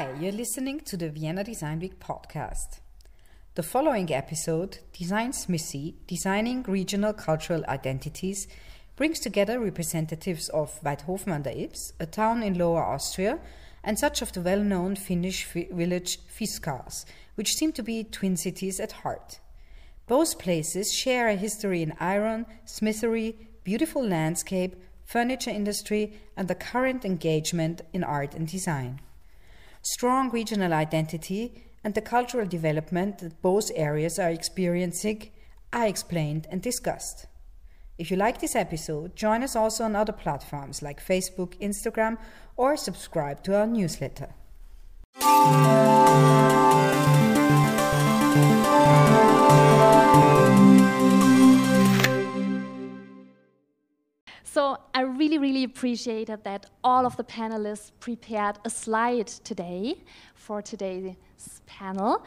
Hi, you're listening to the Vienna Design Week podcast. The following episode, Design Smithy, Designing Regional Cultural Identities, brings together representatives of Waidhofen an der Ybbs, a town in Lower Austria, and such of the well known Finnish village Fiskars, which seem to be twin cities at heart. Both places share a history in iron, smithery, beautiful landscape, furniture industry, and the current engagement in art and design. Strong regional identity and the cultural development that both areas are experiencing are explained and discussed. If you like this episode, join us also on other platforms like Facebook, Instagram, or subscribe to our newsletter. So I really, really appreciated that all of the panelists prepared a slide today for today's panel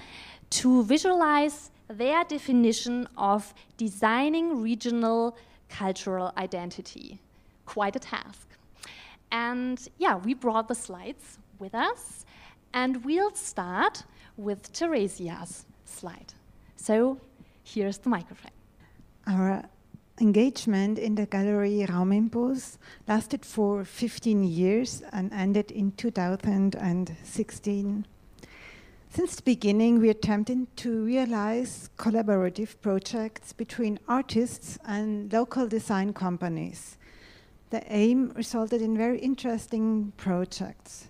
to visualize their definition of designing regional cultural identity. Quite a task. And yeah, we brought the slides with us, and we'll start with Theresia's slide. So here's the microphone. Our engagement in the gallery Raumimpuls lasted for 15 years and ended in 2016. Since the beginning, we attempted to realize collaborative projects between artists and local design companies. The aim resulted in very interesting projects.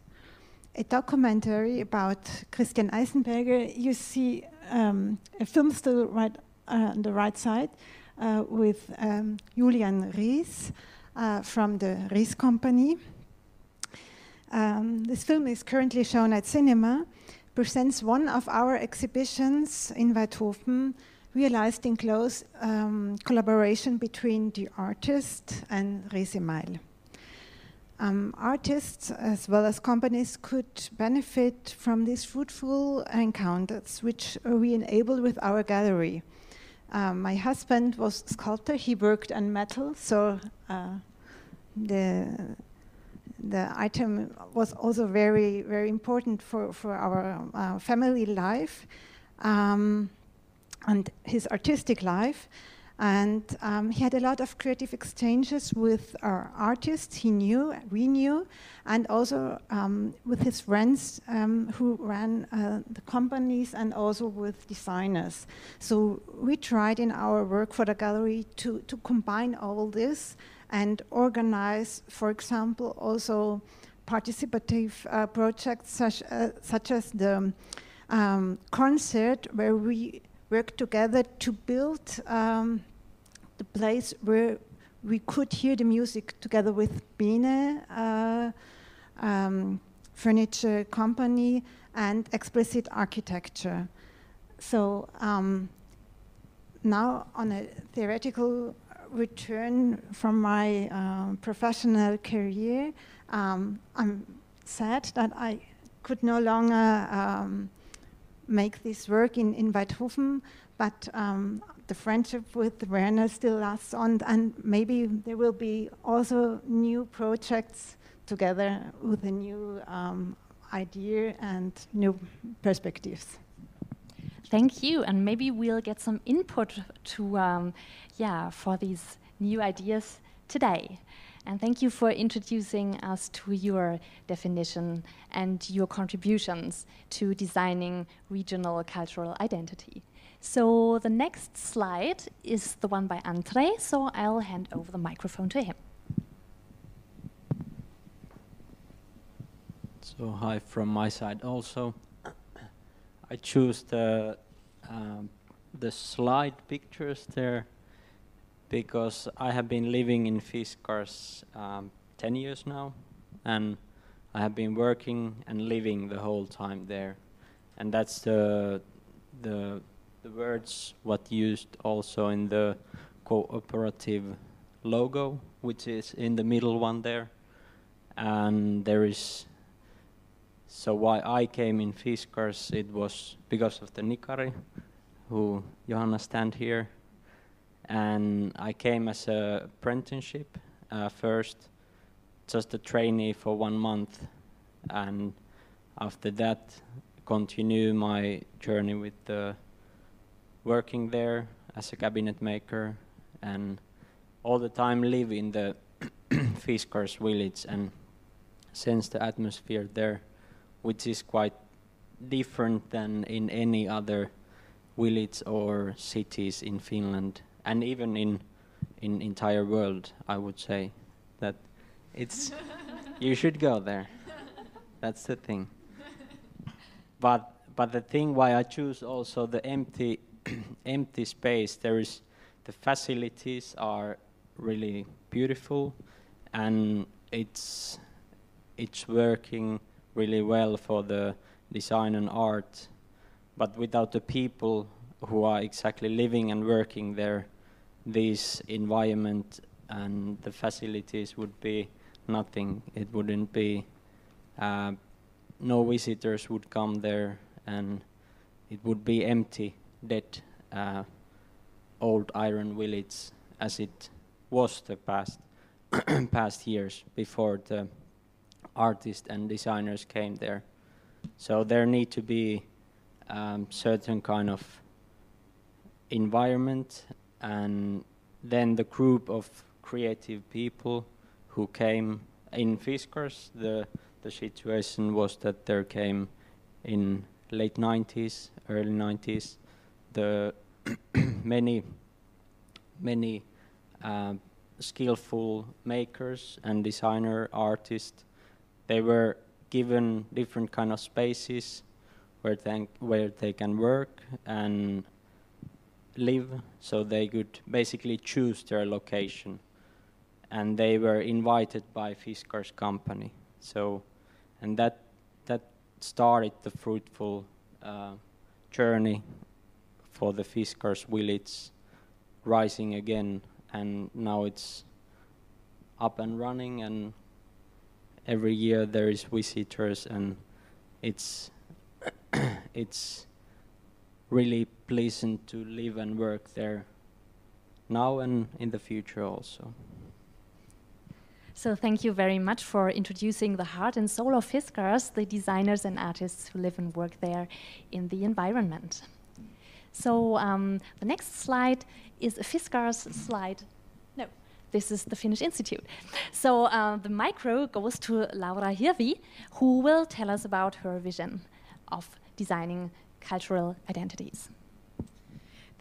A documentary about Christian Eisenberger, you see um, a film still right uh, on the right side, with um, Julian Riess uh, from the Riess Company. Um, this film is currently shown at cinema presents one of our exhibitions in Waidhofen, realized in close um, collaboration between the artist and Resemail. Um, artists as well as companies could benefit from these fruitful encounters, which we enable with our gallery. Um, my husband was sculptor; he worked on metal, so uh, the the item was also very, very important for, for our uh, family life um, and his artistic life. And um, he had a lot of creative exchanges with artists he knew, we knew, and also um, with his friends um, who ran uh, the companies and also with designers. So we tried in our work for the gallery to, to combine all this and organize, for example, also participative uh, projects such, uh, such as the um, concert where we work together to build um, the place where we could hear the music together with Bene, uh, um, furniture company, and explicit architecture. So um, now on a theoretical return from my uh, professional career, um, I'm sad that I could no longer um, make this work in, in Waidhofen, but um, the friendship with Werner still lasts on, and maybe there will be also new projects together with a new um, idea and new perspectives. Thank you, and maybe we'll get some input to, um, yeah, for these new ideas today. And thank you for introducing us to your definition and your contributions to designing regional cultural identity. So the next slide is the one by Andre, so I'll hand over the microphone to him. So hi from my side also. I choose the um, the slide pictures there because I have been living in Fiskars um, 10 years now, and I have been working and living the whole time there, and that's the the the words what used also in the cooperative logo, which is in the middle one there, and there is so why I came in Fiskars, it was because of the Nikari, who Johanna stand here. And I came as a apprenticeship uh, first, just a trainee for one month. And after that, continue my journey with the working there as a cabinet maker and all the time live in the Fiskars village and sense the atmosphere there, which is quite different than in any other village or cities in Finland and even in in entire world. I would say that it's you should go there. That's the thing. But but the thing why I choose also the empty empty space there is the facilities are really beautiful and it's it's working really well for the design and art but without the people who are exactly living and working there this environment and the facilities would be nothing it wouldn't be uh, no visitors would come there and it would be empty dead uh, old iron village as it was the past past years before the artists and designers came there. So there need to be um, certain kind of environment and then the group of creative people who came in Fiskars, the the situation was that there came in late 90s, early 90s, the many many uh, skillful makers and designer artists. They were given different kind of spaces where they, where they can work and live so they could basically choose their location. And they were invited by Fiskars company. So and that that started the fruitful uh, journey for the Fiskars village rising again. And now it's up and running and every year there is visitors and it's it's really to live and work there now and in the future also. So thank you very much for introducing the heart and soul of Fiskars, the designers and artists who live and work there in the environment. So um, the next slide is a Fiskars slide. No, this is the Finnish Institute. So uh, the micro goes to Laura Hirvi, who will tell us about her vision of designing cultural identities.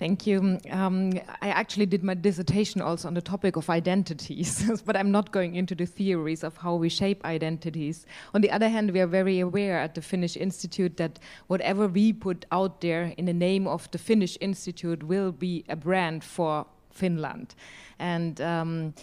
Thank you. Um, I actually did my dissertation also on the topic of identities, but I'm not going into the theories of how we shape identities. On the other hand, we are very aware at the Finnish Institute that whatever we put out there in the name of the Finnish Institute will be a brand for Finland. And um,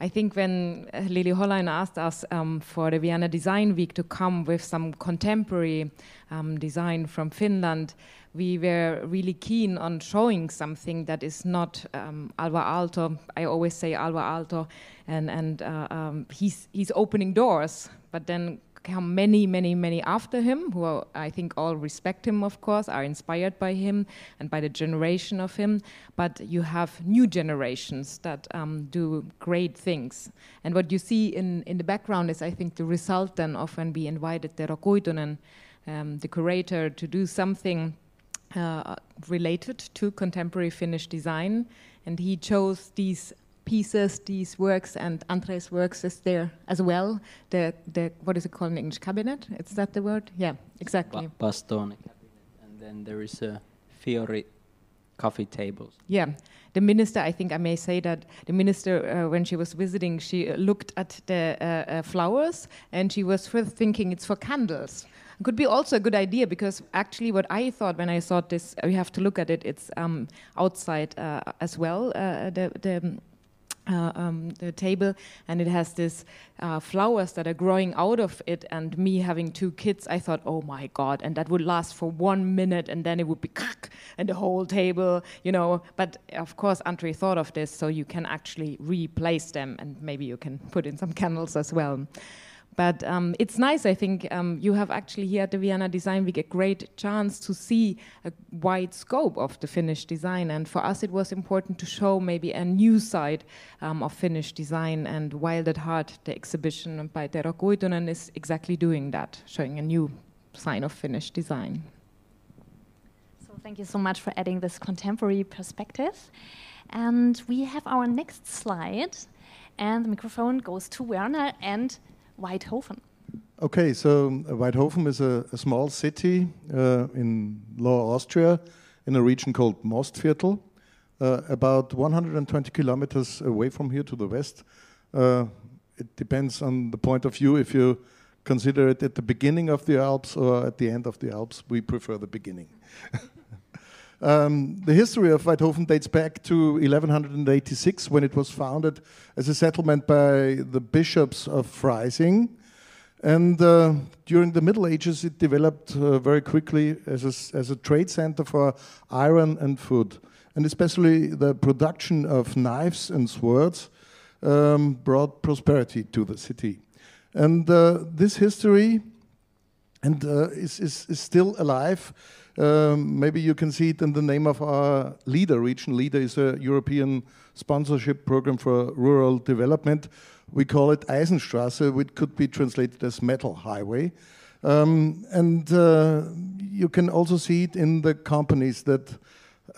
I think when Lilli Hollein asked us um, for the Vienna Design Week to come with some contemporary um, design from Finland, we were really keen on showing something that is not um, Alvar Aalto. I always say Alvar Aalto, and and uh, um, he's he's opening doors, but then come many, many, many after him, who are, I think all respect him, of course, are inspired by him and by the generation of him. But you have new generations that um, do great things. And what you see in, in the background is, I think, the result then of when we invited Tero Kuitunen, um, the curator, to do something uh, related to contemporary Finnish design. And he chose these pieces, these works, and Andre's works is there as well. The, the what is it called in English? Cabinet? Is that the word? Yeah, exactly. Ba bastone cabinet. And then there is a Fiori coffee tables. Yeah, the minister. I think I may say that the minister, uh, when she was visiting, she looked at the uh, uh, flowers and she was first thinking it's for candles could be also a good idea because actually what I thought when I saw this, we have to look at it. It's um, outside uh, as well. Uh, the, the uh, um, the table, and it has this uh, flowers that are growing out of it. And me having two kids, I thought, oh my god! And that would last for one minute, and then it would be crack and the whole table, you know. But of course, Andre thought of this, so you can actually replace them, and maybe you can put in some candles as well. But um, it's nice, I think. Um, you have actually here at the Vienna Design Week a great chance to see a wide scope of the Finnish design. And for us, it was important to show maybe a new side um, of Finnish design. And Wild at Heart, the exhibition by Tero Kuitunen, is exactly doing that, showing a new sign of Finnish design. So thank you so much for adding this contemporary perspective. And we have our next slide, and the microphone goes to Werner and Waidhofen. Okay, so uh, Waidhofen is a, a small city uh, in Lower Austria in a region called Mostviertel, uh, about 120 kilometers away from here to the west. Uh, it depends on the point of view if you consider it at the beginning of the Alps or at the end of the Alps. We prefer the beginning. um, the history of Waidhofen dates back to 1186 when it was founded as a settlement by the bishops of Freising. And uh, during the Middle Ages, it developed uh, very quickly as a, as a trade center for iron and food. And especially the production of knives and swords um, brought prosperity to the city. And uh, this history and uh, is, is, is, still alive. Um, maybe you can see it in the name of our LEADER. Region LEADER is a European sponsorship program for rural development. We call it Eisenstraße, which could be translated as metal highway. Um, and uh, you can also see it in the companies that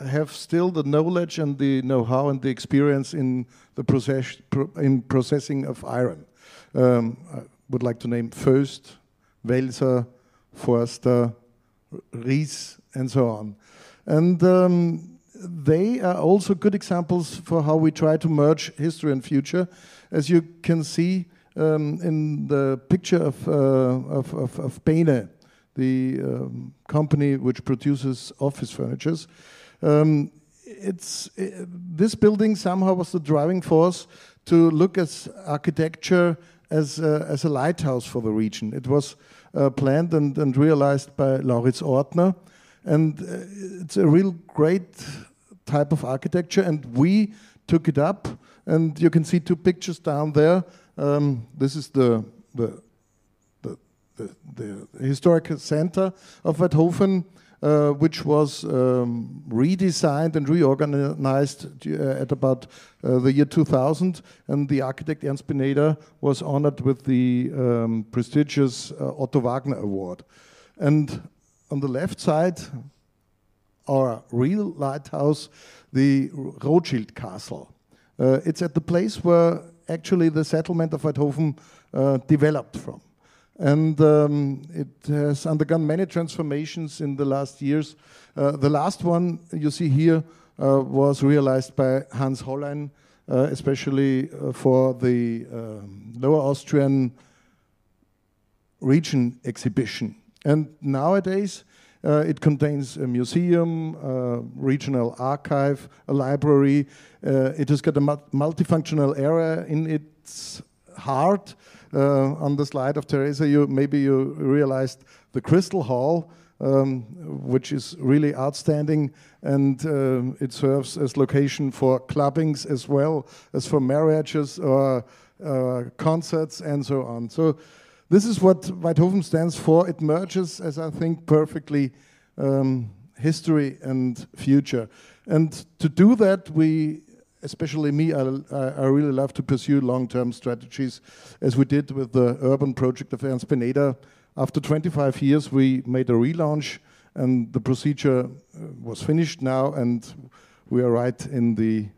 have still the knowledge and the know-how and the experience in the process in processing of iron. Um, I would like to name First, Welser, Forster, Riess, and so on. And um, they are also good examples for how we try to merge history and future. As you can see um, in the picture of, uh, of, of, of Bene, the um, company which produces office furnitures, um, it's it, this building somehow was the driving force to look at architecture as a, as a lighthouse for the region. It was uh, planned and, and realized by Laurids Ortner, and uh, it's a real great type of architecture. And we took it up, and you can see two pictures down there. Um, this is the the the, the, historical center of Waidhofen uh, which was um, redesigned and reorganized uh, at about uh, the year 2000. And the architect Ernst Beneder was honored with the um, prestigious uh, Otto Wagner Award. And on the left side, our real lighthouse, the Rothschild Castle. Uh, it's at the place where actually the settlement of Waidhofen uh, developed from and um, it has undergone many transformations in the last years. Uh, the last one you see here uh, was realized by Hans Hollein, uh, especially uh, for the um, Lower Austrian region exhibition. And nowadays, uh, it contains a museum, a regional archive, a library. Uh, it has got a multifunctional area in its heart uh, on the slide of Teresa, you maybe you realized the Crystal Hall, um, which is really outstanding, and uh, it serves as location for clubbings as well as for marriages or uh, concerts and so on. So this is what Waidhofen stands for. It merges, as I think, perfectly um, history and future. And to do that, we especially me, I, I, really love to pursue long-term strategies, as we did with the urban project of Ernst Beneder. After 25 years, we made a relaunch, and the procedure uh, was finished now, and we are right in the,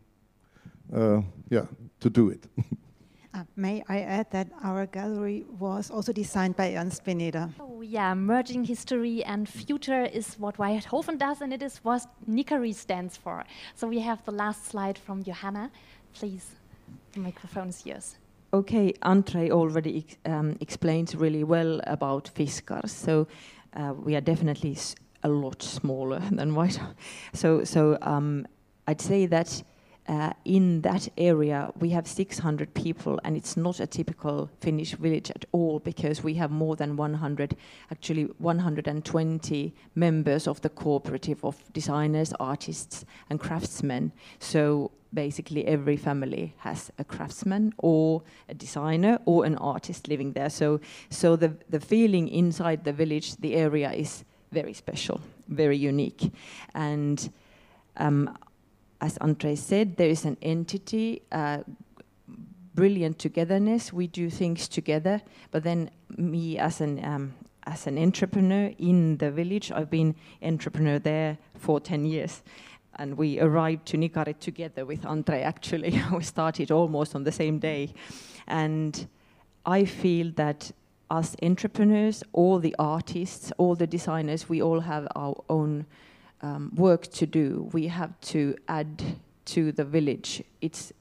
uh, yeah, to do it. Uh, may I add that our gallery was also designed by Ernst Beneder? Oh, yeah, merging history and future is what Waidhofen does, and it is what Nikari stands for. So we have the last slide from Johanna. Please, the microphone is yours. Okay, Andre already ex um, explained really well about Fiskars, so uh, we are definitely a lot smaller than White. So, so um, I'd say that uh, in that area, we have 600 people, and it's not a typical Finnish village at all because we have more than 100, actually 120 members of the cooperative of designers, artists, and craftsmen. So basically, every family has a craftsman or a designer or an artist living there. So, so the, the feeling inside the village, the area is very special, very unique. And um, as Andre said, there is an entity, uh, brilliant togetherness. We do things together, but then me as an um, as an entrepreneur in the village. I've been entrepreneur there for 10 years. And we arrived to Nikari together with Andre, actually. we started almost on the same day. And I feel that as entrepreneurs, all the artists, all the designers, we all have our own um, work to do. We have to add to the village. It's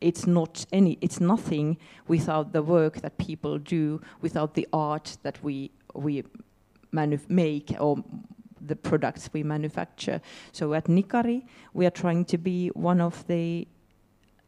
it's not any it's nothing without the work that people do, without the art that we we make or the products we manufacture. So at Nikari, we are trying to be one of the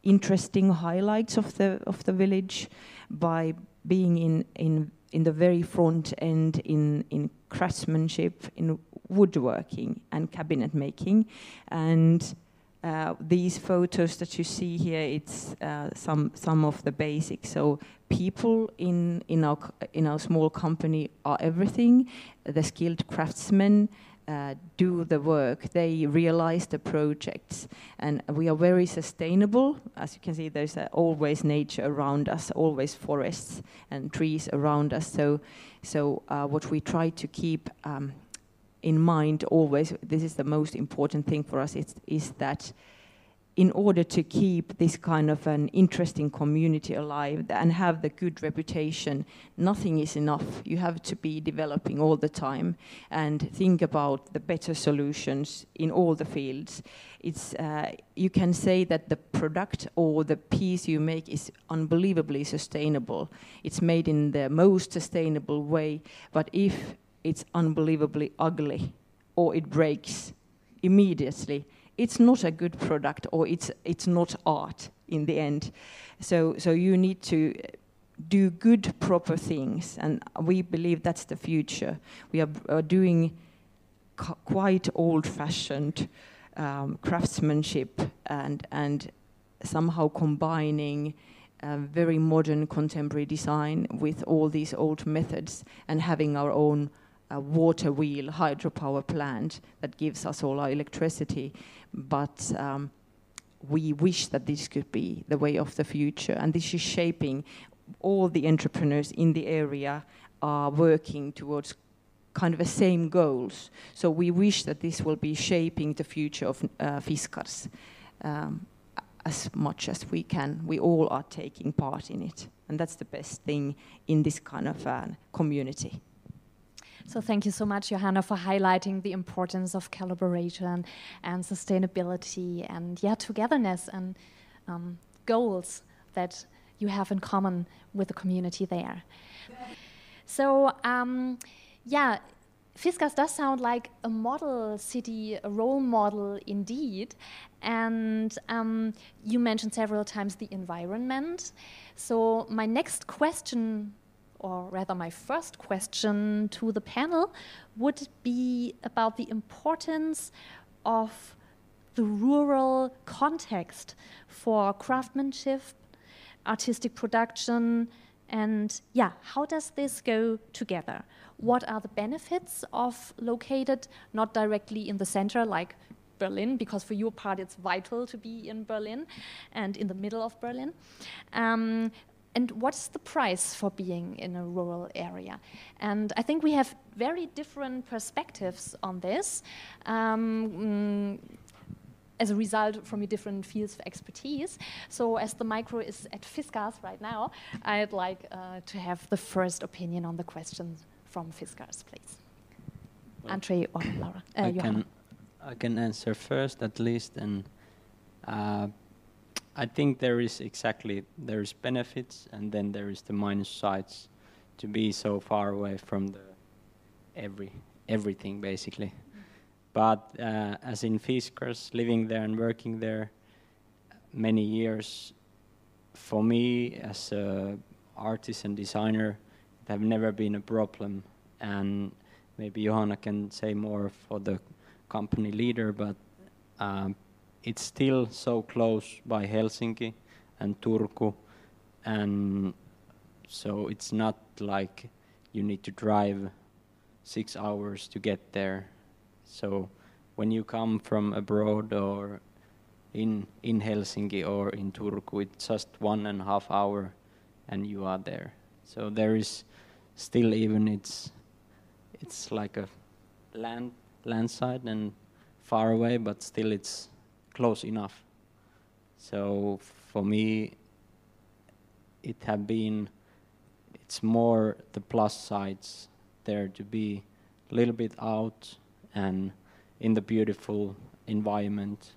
interesting highlights of the of the village by being in in in the very front end in in craftsmanship, in woodworking and cabinet making, and uh, these photos that you see here, it's uh, some some of the basics. So people in in our in our small company are everything. The skilled craftsmen uh, do the work. They realize the projects, and we are very sustainable. As you can see, there's always nature around us, always forests and trees around us. So, so uh, what we try to keep. Um, in mind always, this is the most important thing for us, is, is that in order to keep this kind of an interesting community alive and have the good reputation, nothing is enough. You have to be developing all the time and think about the better solutions in all the fields. It's, uh, you can say that the product or the piece you make is unbelievably sustainable. It's made in the most sustainable way, but if it's unbelievably ugly or it breaks immediately, it's not a good product or it's, it's not art in the end. So, so you need to do good, proper things, and we believe that's the future. We are, are doing quite old-fashioned um, craftsmanship and, and somehow combining uh, very modern contemporary design with all these old methods and having our own a water wheel hydropower plant that gives us all our electricity. But um, we wish that this could be the way of the future, and this is shaping all the entrepreneurs in the area are working towards kind of the same goals. So we wish that this will be shaping the future of uh, Fiskars um, as much as we can. We all are taking part in it, and that's the best thing in this kind of uh, community. So thank you so much, Johanna, for highlighting the importance of collaboration and sustainability and yeah, togetherness and um, goals that you have in common with the community there. So um, yeah, Fiskars does sound like a model city, a role model indeed. And um, you mentioned several times the environment. So my next question or rather my first question to the panel, would be about the importance of the rural context for craftsmanship, artistic production, and yeah, how does this go together? What are the benefits of located not directly in the center, like Berlin, because for your part it's vital to be in Berlin and in the middle of Berlin. Um, and what's the price for being in a rural area? And I think we have very different perspectives on this. Um, mm, as a result from your different fields of expertise. So as the micro is at Fiskars right now, I'd like uh, to have the first opinion on the question from Fiskars, please. Well, Andre or Laura? Uh, I, can, I can answer first at least and uh, I think there is exactly there is benefits and then there is the minus sides to be so far away from the every everything basically. But uh, as in Fiskars, living there and working there many years, for me as a artist and designer, it have never been a problem. And maybe Johanna can say more for the company leader, but um, it's still so close by Helsinki and Turku, and so it's not like you need to drive six hours to get there. So when you come from abroad or in in Helsinki or in Turku, it's just one and a half hour, and you are there. So there is still even it's it's like a land landside and far away, but still it's close enough. So for me, it have been it's more the plus sides there to be a little bit out and in the beautiful environment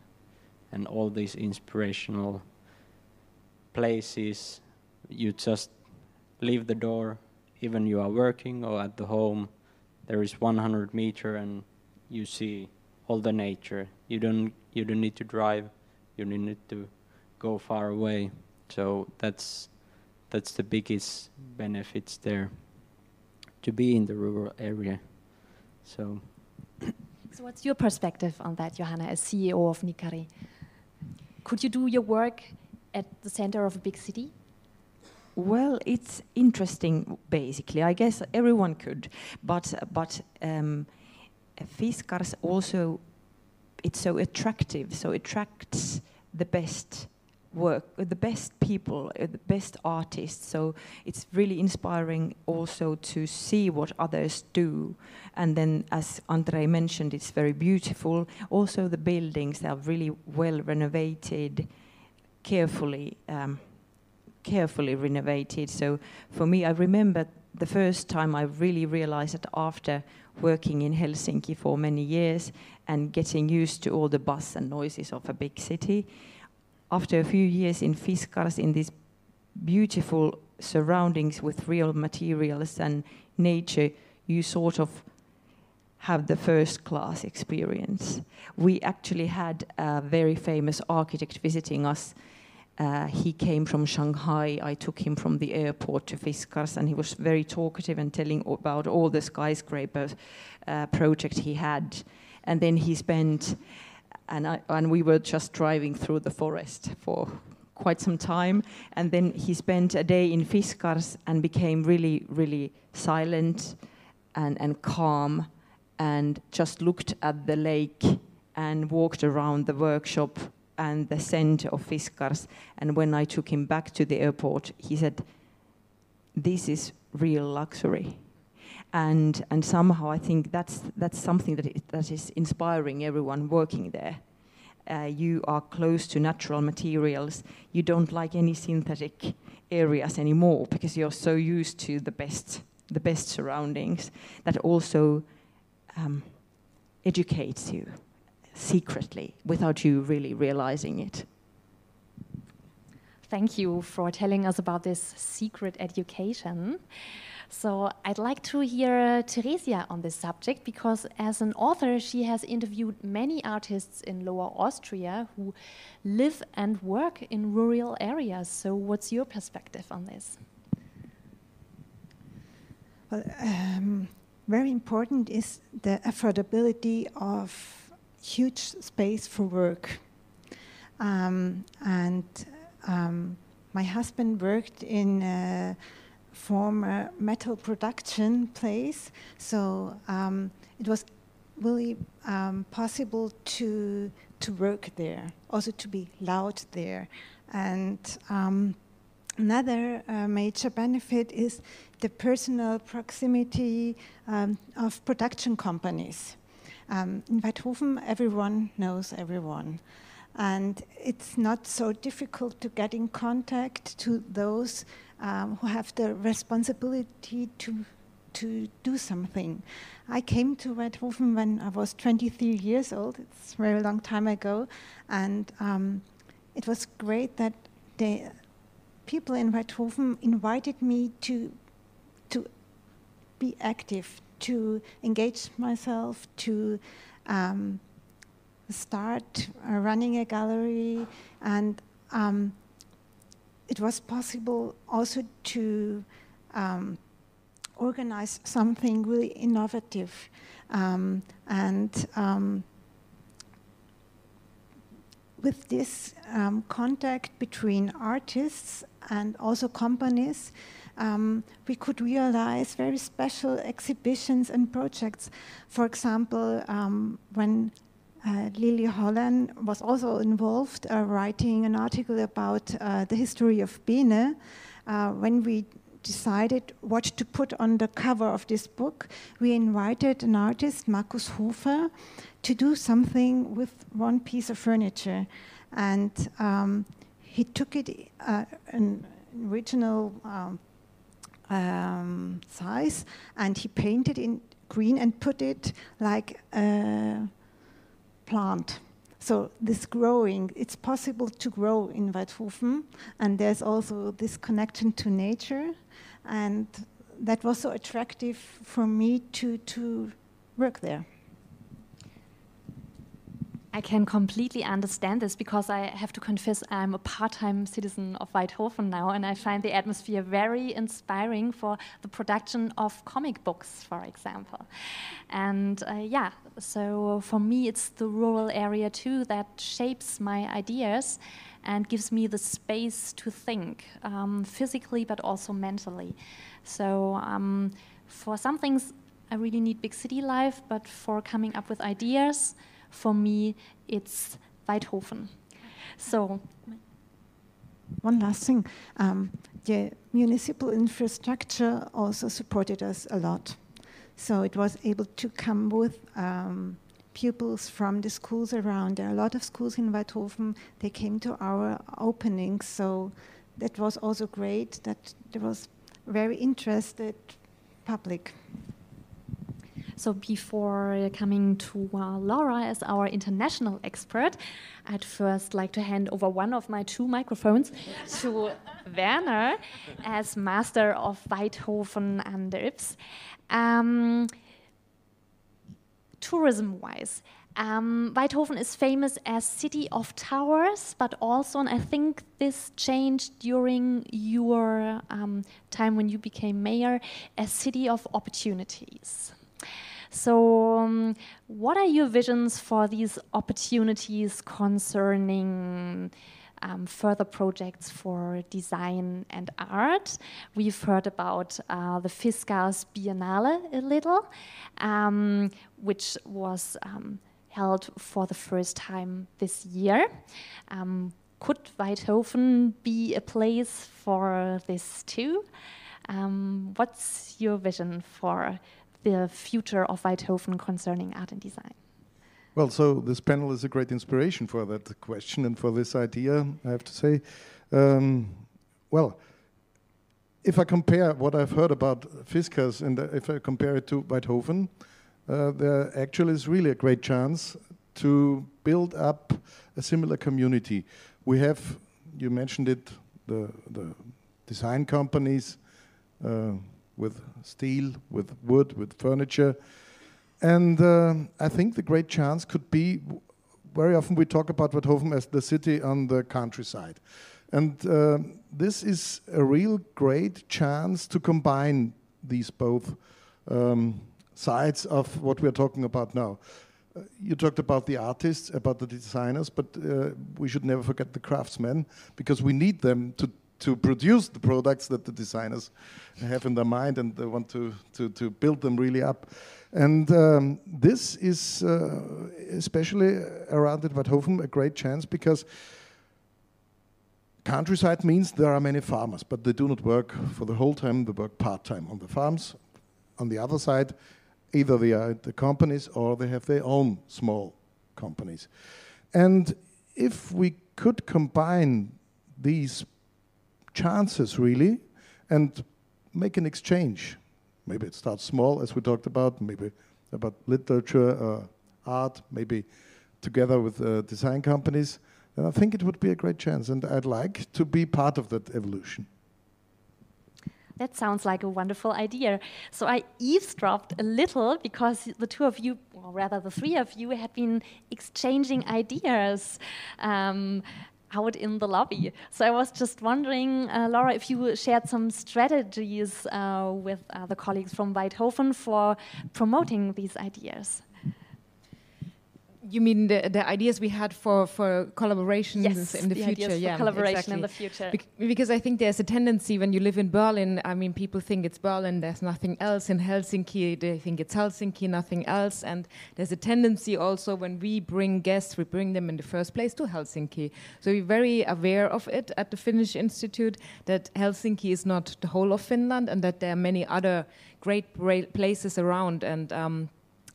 and all these inspirational places you just leave the door even you are working or at the home there is 100 meter and you see all the nature. You don't you don't need to drive. You don't need to go far away. So that's that's the biggest benefits there to be in the rural area. So so what's your perspective on that johanna as ceo of nikari? Could you do your work at the center of a big city? Well, it's interesting. Basically, I guess everyone could, but but um, Fiskars also it's so attractive, so attracts the best work, the best people, uh, the best artists. So it's really inspiring also to see what others do. And then, as Andre mentioned, it's very beautiful. Also, the buildings are really well renovated, carefully. Um, carefully renovated. So for me, I remember the first time I really realized that after working in Helsinki for many years and getting used to all the buzz and noises of a big city, after a few years in Fiskars, in these beautiful surroundings with real materials and nature, you sort of have the first class experience. We actually had a very famous architect visiting us uh, he came from Shanghai. I took him from the airport to Fiskars, and he was very talkative and telling about all the skyscraper uh, project he had. And then he spent, and, I, and we were just driving through the forest for quite some time. And then he spent a day in Fiskars and became really, really silent and, and calm and just looked at the lake and walked around the workshop and the scent of Fiskars. And when I took him back to the airport, he said, "This is real luxury." And and somehow I think that's that's something that it, that is inspiring everyone working there. Uh, you are close to natural materials. You don't like any synthetic areas anymore because you're so used to the best the best surroundings. That also um, educates you secretly without you really realizing it. Thank you for telling us about this secret education. So, I'd like to hear Theresia on this subject because, as an author, she has interviewed many artists in Lower Austria who live and work in rural areas. So, what's your perspective on this? Well, um, very important is the affordability of huge space for work. Um, and um, my husband worked in a former metal production place, so um, it was really um, possible to to work there, also to be loud there, and. Um, another uh, major benefit is the personal proximity um, of production companies. Um, in Waidhofen, everyone knows everyone. And it's not so difficult to get in contact to those um, who have the responsibility to, to do something. I came to Waidhofen when I was 23 years old. It's a very long time ago. And um, it was great that the people in Waidhofen invited me to, to be active, to engage myself, to um, start uh, running a gallery, and um, it was possible also to um, organize something really innovative. Um, and um, with this um, contact between artists and also companies, um, we could realize very special exhibitions and projects. For example, um, when uh, Lilli Hollein was also involved uh, writing an article about uh, the history of Bene, uh, when we decided what to put on the cover of this book, we invited an artist, Markus Hofer, to do something with one piece of furniture. And um, he took it uh, an original um, um, size and he painted in green and put it like a plant. So this growing, it's possible to grow in Waidhofen, and there's also this connection to nature, and that was so attractive for me to to work there. I can completely understand this because I have to confess I'm a part-time citizen of Waidhofen now, and I find the atmosphere very inspiring for the production of comic books, for example. And uh, yeah, so for me, it's the rural area too that shapes my ideas and gives me the space to think um, physically but also mentally. So um, for some things, I really need big city life, but for coming up with ideas for me, it's Waidhofen. So, one last thing um, the municipal infrastructure also supported us a lot. So, it was able to come with um, pupils from the schools around. There are a lot of schools in Waidhofen. They came to our opening, So, that was also great that there was very interested public. So before coming to uh, Laura as our international expert, I'd first like to hand over one of my two microphones to Werner as master of Waidhofen and Ybbs. Um, Tourism-wise, um, Waidhofen is famous as city of towers, but also, and I think this changed during your um, time when you became mayor, a city of opportunities. So, um, what are your visions for these opportunities concerning um, further projects for design and art? We've heard about uh, the Fiskars Biennale a little, um, which was um, held for the first time this year. Um, could Waidhofen be a place for this too? Um, what's your vision for the future of Waidhofen concerning art and design? Well, so this panel is a great inspiration for that question and for this idea, I have to say. Um, well, if I compare what I've heard about Fiskars and if I compare it to Waidhofen, uh, there actually is really a great chance to build up a similar community. We have, you mentioned it, the, the design companies, uh, with steel, with wood, with furniture. And uh, I think the great chance could be very often we talk about Waidhofen as the city on the countryside. And uh, this is a real great chance to combine these both um, sides of what we're talking about now. Uh, you talked about the artists, about the designers, but uh, we should never forget the craftsmen because we need them to to produce the products that the designers have in their mind and they want to, to, to build them really up. And um, this is, uh, especially around at Waidhofen, a great chance because countryside means there are many farmers, but they do not work for the whole time, they work part time on the farms. On the other side, either they are the companies or they have their own small companies. And if we could combine these chances really and make an exchange. Maybe it starts small, as we talked about, maybe about literature, uh, art, maybe together with uh, design companies. And I think it would be a great chance, and I'd like to be part of that evolution. That sounds like a wonderful idea. So I eavesdropped a little because the two of you, or rather the three of you, had been exchanging ideas. Um, out in the lobby. So I was just wondering, uh, Laura, if you shared some strategies uh, with uh, the colleagues from Waidhofen for promoting these ideas. You mean the, the ideas we had for, for collaborations yes, in the, the future? yeah, collaboration exactly. in the future. Bec because I think there's a tendency when you live in Berlin. I mean, people think it's Berlin. There's nothing else in Helsinki. They think it's Helsinki, nothing else. And there's a tendency also when we bring guests, we bring them in the first place to Helsinki. So we're very aware of it at the Finnish Institute that Helsinki is not the whole of Finland and that there are many other great places around and. Um,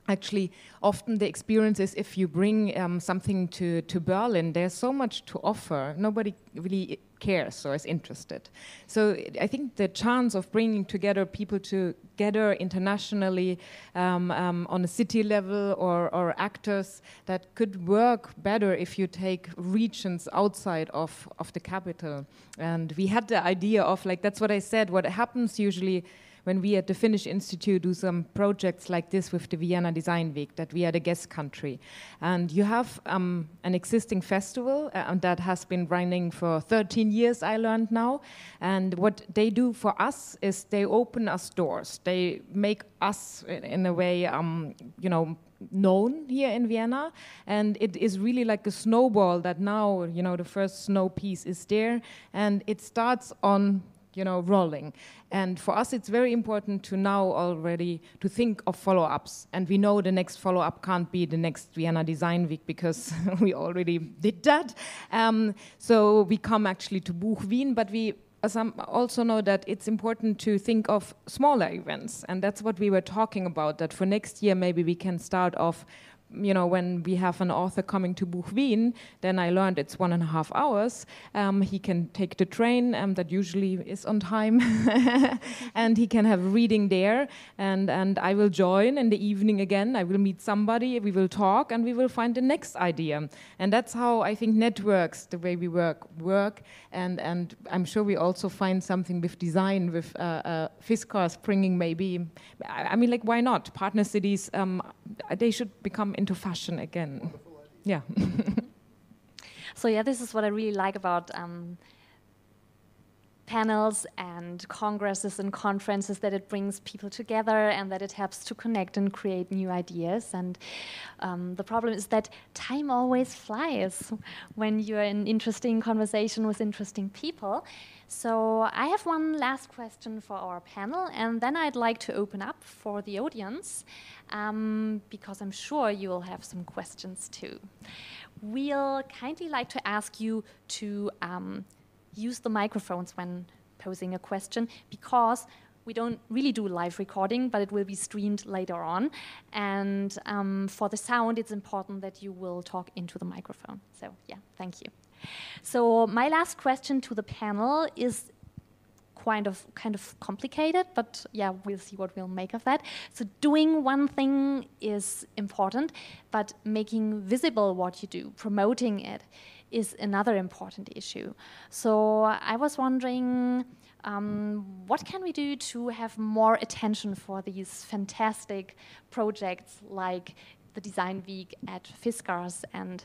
actually often the experience is if you bring um, something to, to berlin there's so much to offer nobody really cares or is interested. So i think the chance of bringing together people together internationally um, um, on a city level or, or actors that could work better if you take regions outside of, of the capital. And we had the idea of like that's what i said what happens usually when we at the Finnish Institute do some projects like this with the Vienna Design Week, that we are the guest country. And you have um, an existing festival uh, that has been running for 13 years, I learned now. And what they do for us is they open us doors. They make us, in a way, um, you know, known here in Vienna, and it is really like a snowball that now you know the first snow piece is there, and it starts on you know, rolling. And for us, it's very important to now already to think of follow-ups. And we know the next follow-up can't be the next Vienna Design Week because we already did that. Um, so we come actually to Buch Wien, but we also know that it's important to think of smaller events. And that's what we were talking about, that for next year, maybe we can start off you know, when we have an author coming to Buch Wien, then I learned it's one and a half hours. Um, he can take the train um, that usually is on time, and he can have reading there. And and I will join in the evening again. I will meet somebody. We will talk, and we will find the next idea. And that's how I think networks, the way we work, work. And and I'm sure we also find something with design, with uh, uh, Fiskars bringing maybe. I mean, like why not? Partner cities, um, they should become into fashion again. Yeah. so yeah, this is what I really like about um, panels and congresses and conferences that it brings people together and that it helps to connect and create new ideas. And um, the problem is that time always flies when you're in interesting conversation with interesting people. So I have one last question for our panel, and then I'd like to open up for the audience um, because I'm sure you will have some questions too. We'll kindly like to ask you to um, use the microphones when posing a question because we don't really do live recording, but it will be streamed later on. And um, for the sound, it's important that you will talk into the microphone. So, yeah, thank you. So my last question to the panel is kind of kind of complicated, but yeah, we'll see what we'll make of that. So doing one thing is important, but making visible what you do, promoting it, is another important issue. So I was wondering. Um, what can we do to have more attention for these fantastic projects like the Design Week at Fiskars and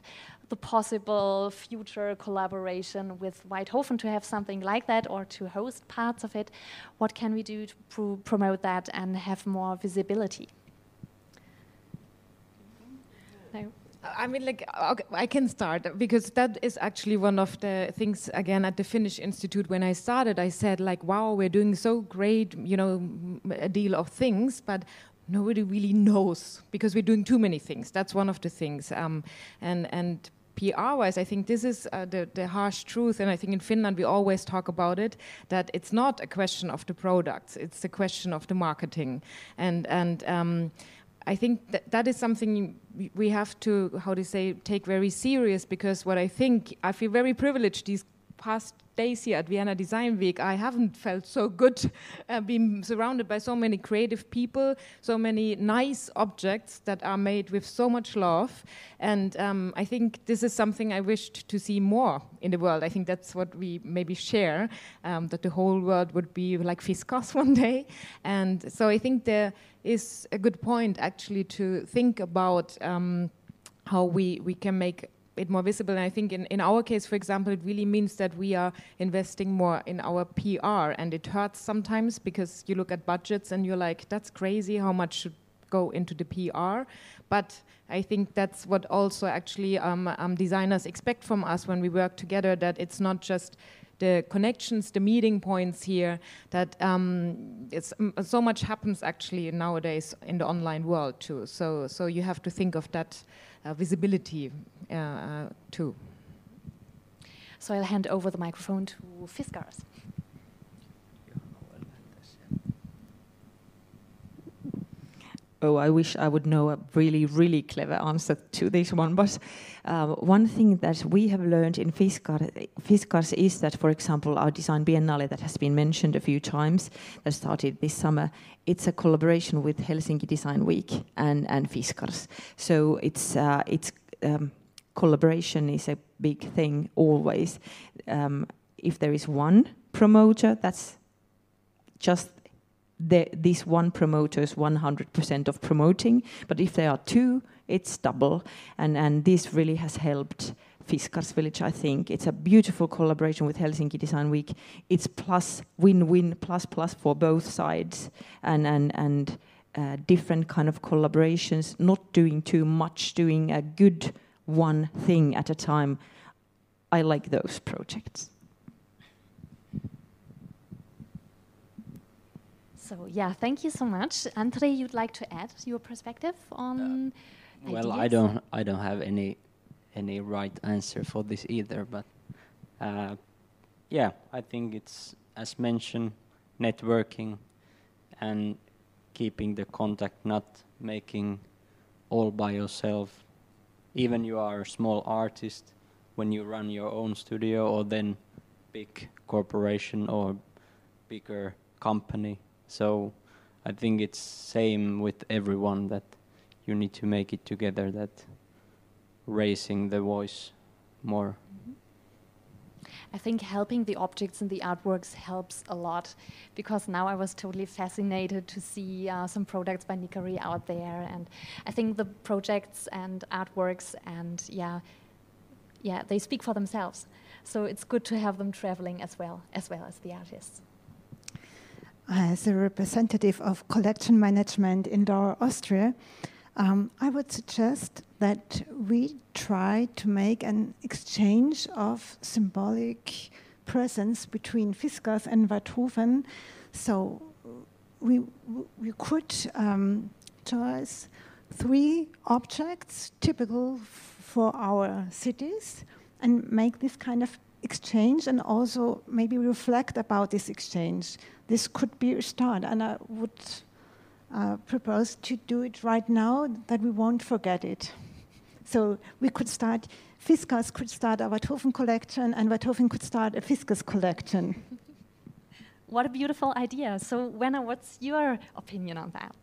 the possible future collaboration with Waidhofen to have something like that or to host parts of it. What can we do to pr promote that and have more visibility? No. I mean, like, okay, I can start because that is actually one of the things, again, at the Finnish Institute. When I started, I said, like, wow, we're doing so great, you know, a deal of things, but nobody really knows because we're doing too many things. That's one of the things. Um, and, and PR wise, I think this is uh, the, the harsh truth, and I think in Finland we always talk about it that it's not a question of the products, it's a question of the marketing. And, and um, I think that, that is something we have to, how to say, take very serious because what I think, I feel very privileged these past days here at Vienna Design Week, I haven't felt so good uh, being surrounded by so many creative people, so many nice objects that are made with so much love. And um, I think this is something I wished to see more in the world. I think that's what we maybe share, um, that the whole world would be like Fiskars one day. And so I think there is a good point actually to think about um, how we, we can make it more visible. And I think in, in our case, for example, it really means that we are investing more in our PR. And it hurts sometimes because you look at budgets and you're like, that's crazy. How much should go into the PR. But I think that's what also actually um, um, designers expect from us when we work together. That it's not just the connections, the meeting points here, that um, it's, um, so much happens actually nowadays in the online world too. So, so you have to think of that visibility uh, uh too. So I'll hand over the microphone to Fiskars. Oh, I wish I would know a really, really clever answer to this one. But uh, one thing that we have learned in Fiskars, is that, for example, our design biennale that has been mentioned a few times, that started this summer, it's a collaboration with Helsinki Design Week and, and Fiskars. So it's, uh, it's um, collaboration is a big thing always. Um, if there is one promoter, that's just this one promoter is 100% of promoting, but if there are two, it's double. And, and this really has helped Fiskars Village, I think. It's a beautiful collaboration with Helsinki Design Week. It's plus win-win, plus plus for both sides, and and and uh, different kind of collaborations. Not doing too much, doing a good one thing at a time. I like those projects. So yeah, thank you so much, Andre. You'd like to add your perspective on? Uh, well, I don't. I don't have any any right answer for this either. But uh, yeah, I think it's as mentioned, networking and keeping the contact, not making all by yourself. Even you are a small artist, when you run your own studio or then big corporation or bigger company so I think it's same with everyone that you need to make it together that raising the voice more. I think helping the objects and the artworks helps a lot because now I was totally fascinated to see uh, some products by Nikari out there, and I think the projects and artworks and yeah, yeah, they speak for themselves. So it's good to have them traveling as well as well as the artists as a representative of collection management in DAR Austria, um, I would suggest that we try to make an exchange of symbolic presence between Fiskars and Waidhofen. So we, we could um, choose three objects typical for our cities and make this kind of exchange and also maybe reflect about this exchange this could be a start. And I would uh, propose to do it right now that we won't forget it. So we could start, Fiskars could start a Waidhofen collection, and Waidhofen could start a Fiskars collection. what a beautiful idea. So, Wenner, what's your opinion on that?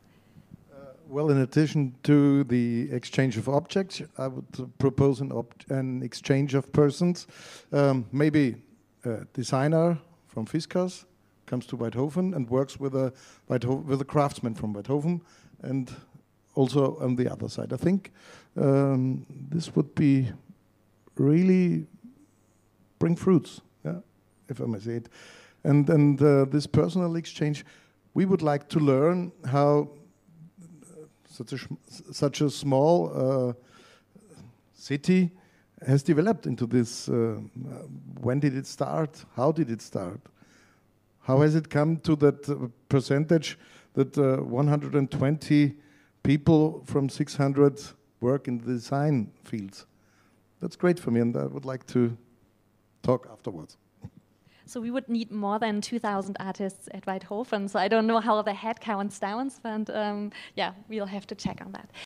Uh, well, in addition to the exchange of objects, I would propose an, an, exchange of persons. Um, maybe a designer from Fiskars comes to Waidhofen and works with a with a craftsman from Waidhofen, and also on the other side. I think um, this would be really bring fruits, yeah, if I may say it. And and uh, this personal exchange, we would like to learn how such a such a small uh, city has developed into this. Uh, when did it start? How did it start? How has it come to that uh, percentage that uh, 120 people from 600 work in the design fields? That's great for me, and I would like to talk afterwards. So we would need more than 2,000 artists at Waidhofen. So I don't know how the head counts down, but um, yeah, we'll have to check on that.